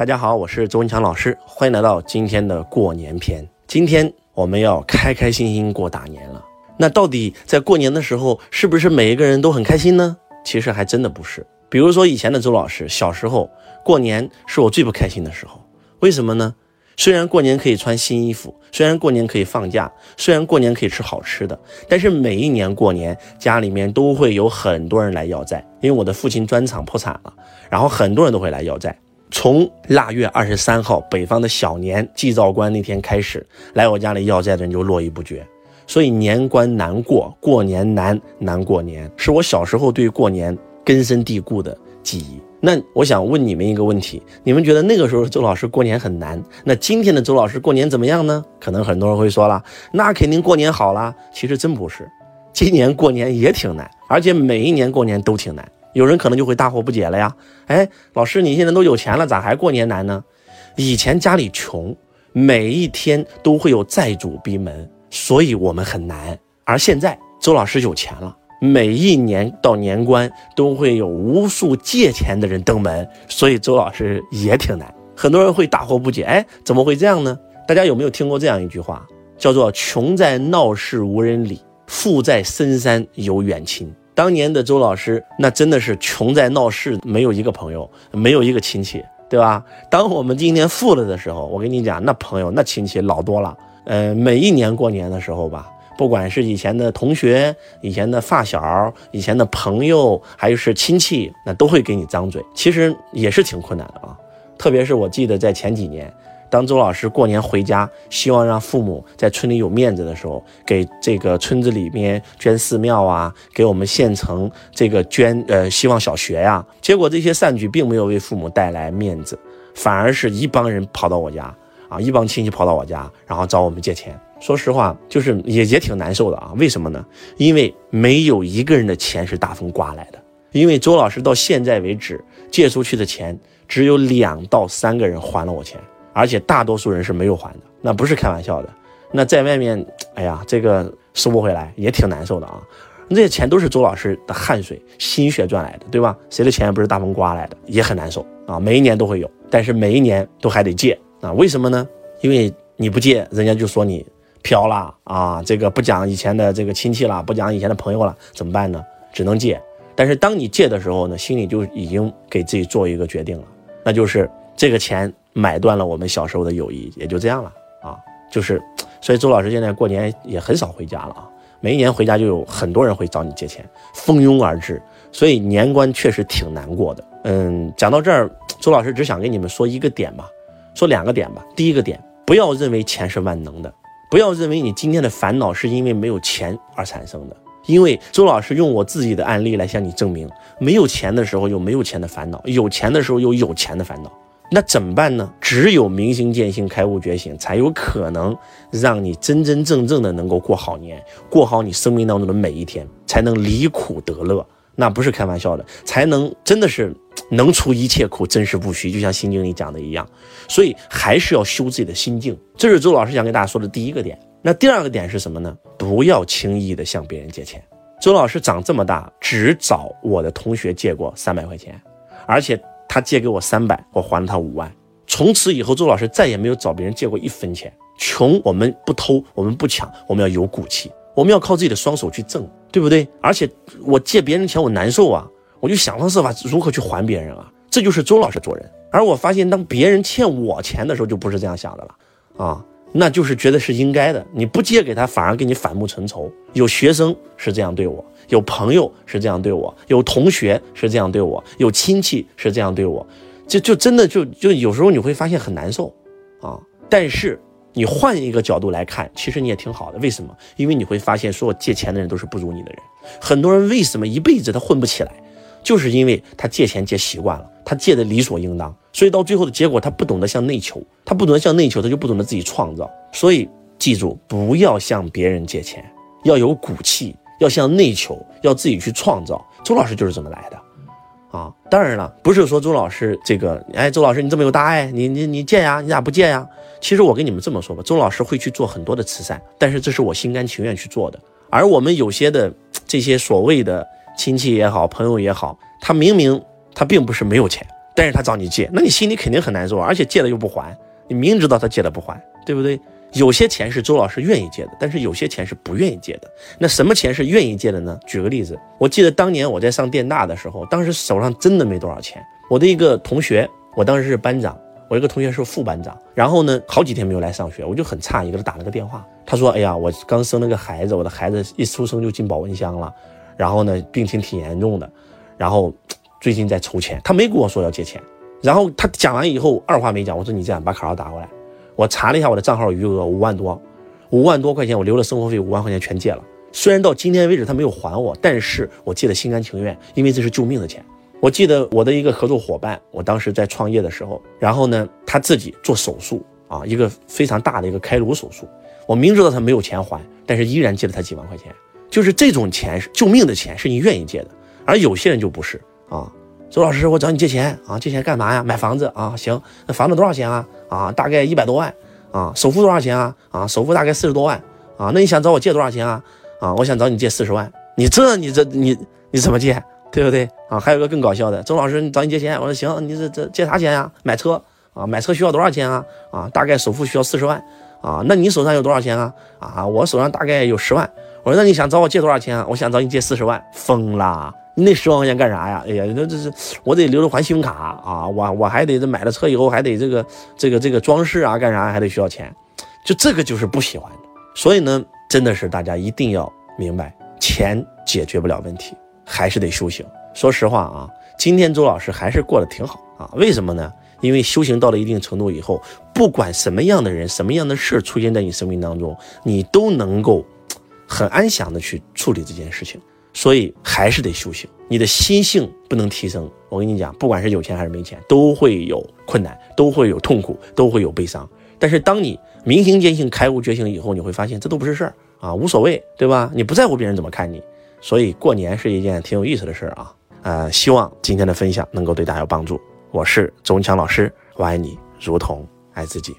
大家好，我是周文强老师，欢迎来到今天的过年篇。今天我们要开开心心过大年了。那到底在过年的时候，是不是每一个人都很开心呢？其实还真的不是。比如说以前的周老师，小时候过年是我最不开心的时候。为什么呢？虽然过年可以穿新衣服，虽然过年可以放假，虽然过年可以吃好吃的，但是每一年过年家里面都会有很多人来要债，因为我的父亲砖厂破产了，然后很多人都会来要债。从腊月二十三号北方的小年祭灶关那天开始，来我家里要债的人就络绎不绝，所以年关难过，过年难难过年，是我小时候对过年根深蒂固的记忆。那我想问你们一个问题：你们觉得那个时候周老师过年很难？那今天的周老师过年怎么样呢？可能很多人会说了，那肯定过年好了。其实真不是，今年过年也挺难，而且每一年过年都挺难。有人可能就会大惑不解了呀，哎，老师你现在都有钱了，咋还过年难呢？以前家里穷，每一天都会有债主逼门，所以我们很难。而现在周老师有钱了。每一年到年关都会有无数借钱的人登门，所以周老师也挺难。很多人会大惑不解，哎，怎么会这样呢？大家有没有听过这样一句话，叫做“穷在闹市无人理，富在深山有远亲”。当年的周老师，那真的是穷在闹市，没有一个朋友，没有一个亲戚，对吧？当我们今年富了的时候，我跟你讲，那朋友、那亲戚老多了。呃，每一年过年的时候吧。不管是以前的同学、以前的发小、以前的朋友，还是亲戚，那都会给你张嘴。其实也是挺困难的啊。特别是我记得在前几年，当周老师过年回家，希望让父母在村里有面子的时候，给这个村子里面捐寺庙啊，给我们县城这个捐呃希望小学呀。结果这些善举并没有为父母带来面子，反而是一帮人跑到我家啊，一帮亲戚跑到我家，然后找我们借钱。说实话，就是也也挺难受的啊。为什么呢？因为没有一个人的钱是大风刮来的。因为周老师到现在为止借出去的钱，只有两到三个人还了我钱，而且大多数人是没有还的。那不是开玩笑的。那在外面，哎呀，这个收不回来，也挺难受的啊。这些钱都是周老师的汗水、心血赚来的，对吧？谁的钱也不是大风刮来的，也很难受啊。每一年都会有，但是每一年都还得借啊。为什么呢？因为你不借，人家就说你。飘了啊！这个不讲以前的这个亲戚了，不讲以前的朋友了，怎么办呢？只能借。但是当你借的时候呢，心里就已经给自己做一个决定了，那就是这个钱买断了我们小时候的友谊，也就这样了啊。就是，所以周老师现在过年也很少回家了啊。每一年回家就有很多人会找你借钱，蜂拥而至，所以年关确实挺难过的。嗯，讲到这儿，周老师只想跟你们说一个点吧，说两个点吧。第一个点，不要认为钱是万能的。不要认为你今天的烦恼是因为没有钱而产生的，因为周老师用我自己的案例来向你证明，没有钱的时候有没有钱的烦恼，有钱的时候有有钱的烦恼，那怎么办呢？只有明心见性、开悟觉醒，才有可能让你真真正正的能够过好年，过好你生命当中的每一天，才能离苦得乐。那不是开玩笑的，才能真的是能除一切苦，真实不虚。就像《心经》里讲的一样，所以还是要修自己的心境。这是周老师想跟大家说的第一个点。那第二个点是什么呢？不要轻易的向别人借钱。周老师长这么大，只找我的同学借过三百块钱，而且他借给我三百，我还了他五万。从此以后，周老师再也没有找别人借过一分钱。穷，我们不偷，我们不抢，我们要有骨气。我们要靠自己的双手去挣，对不对？而且我借别人钱，我难受啊，我就想方设法如何去还别人啊。这就是周老师做人。而我发现，当别人欠我钱的时候，就不是这样想的了啊，那就是觉得是应该的。你不借给他，反而给你反目成仇。有学生是这样对我，有朋友是这样对我，有同学是这样对我，有亲戚是这样对我，就就真的就就有时候你会发现很难受啊。但是。你换一个角度来看，其实你也挺好的。为什么？因为你会发现，所有借钱的人都是不如你的人。很多人为什么一辈子他混不起来，就是因为他借钱借习惯了，他借的理所应当，所以到最后的结果，他不懂得向内求，他不懂得向内求，他就不懂得自己创造。所以记住，不要向别人借钱，要有骨气，要向内求，要自己去创造。周老师就是这么来的。啊，当然了，不是说周老师这个，哎，周老师你这么有大爱，你你你借呀，你咋不借呀？其实我跟你们这么说吧，周老师会去做很多的慈善，但是这是我心甘情愿去做的。而我们有些的这些所谓的亲戚也好，朋友也好，他明明他并不是没有钱，但是他找你借，那你心里肯定很难受，而且借了又不还，你明知道他借了不还，对不对？有些钱是周老师愿意借的，但是有些钱是不愿意借的。那什么钱是愿意借的呢？举个例子，我记得当年我在上电大的时候，当时手上真的没多少钱。我的一个同学，我当时是班长，我一个同学是副班长，然后呢，好几天没有来上学，我就很诧异，给他打了个电话。他说：“哎呀，我刚生了个孩子，我的孩子一出生就进保温箱了，然后呢，病情挺严重的，然后最近在筹钱。他没跟我说要借钱。然后他讲完以后，二话没讲，我说你这样把卡号打过来。”我查了一下我的账号余额五万多，五万多块钱我留了生活费五万块钱全借了。虽然到今天为止他没有还我，但是我借的心甘情愿，因为这是救命的钱。我记得我的一个合作伙伴，我当时在创业的时候，然后呢他自己做手术啊，一个非常大的一个开颅手术，我明知道他没有钱还，但是依然借了他几万块钱。就是这种钱救命的钱，是你愿意借的，而有些人就不是啊。周老师，我找你借钱啊，借钱干嘛呀？买房子啊？行，那房子多少钱啊？啊，大概一百多万啊。首付多少钱啊？啊，首付大概四十多万啊。那你想找我借多少钱啊？啊，我想找你借四十万。你这你这你你怎么借？对不对啊？还有个更搞笑的，周老师，你找你借钱，我说行，你这这借啥钱呀？买车啊？买车需要多少钱啊？啊，大概首付需要四十万啊。那你手上有多少钱啊？啊，我手上大概有十万。我说那你想找我借多少钱啊？我想找你借四十万。疯啦！你那十万块钱干啥呀？哎呀，那这是我得留着还信用卡啊，我我还得这买了车以后还得这个这个这个装饰啊，干啥还得需要钱，就这个就是不喜欢的。所以呢，真的是大家一定要明白，钱解决不了问题，还是得修行。说实话啊，今天周老师还是过得挺好啊。为什么呢？因为修行到了一定程度以后，不管什么样的人、什么样的事出现在你生命当中，你都能够很安详的去处理这件事情。所以还是得修行，你的心性不能提升。我跟你讲，不管是有钱还是没钱，都会有困难，都会有痛苦，都会有悲伤。但是当你明心见性、开悟觉醒以后，你会发现这都不是事儿啊，无所谓，对吧？你不在乎别人怎么看你。所以过年是一件挺有意思的事儿啊。呃，希望今天的分享能够对大家有帮助。我是周文强老师，我爱你如同爱自己。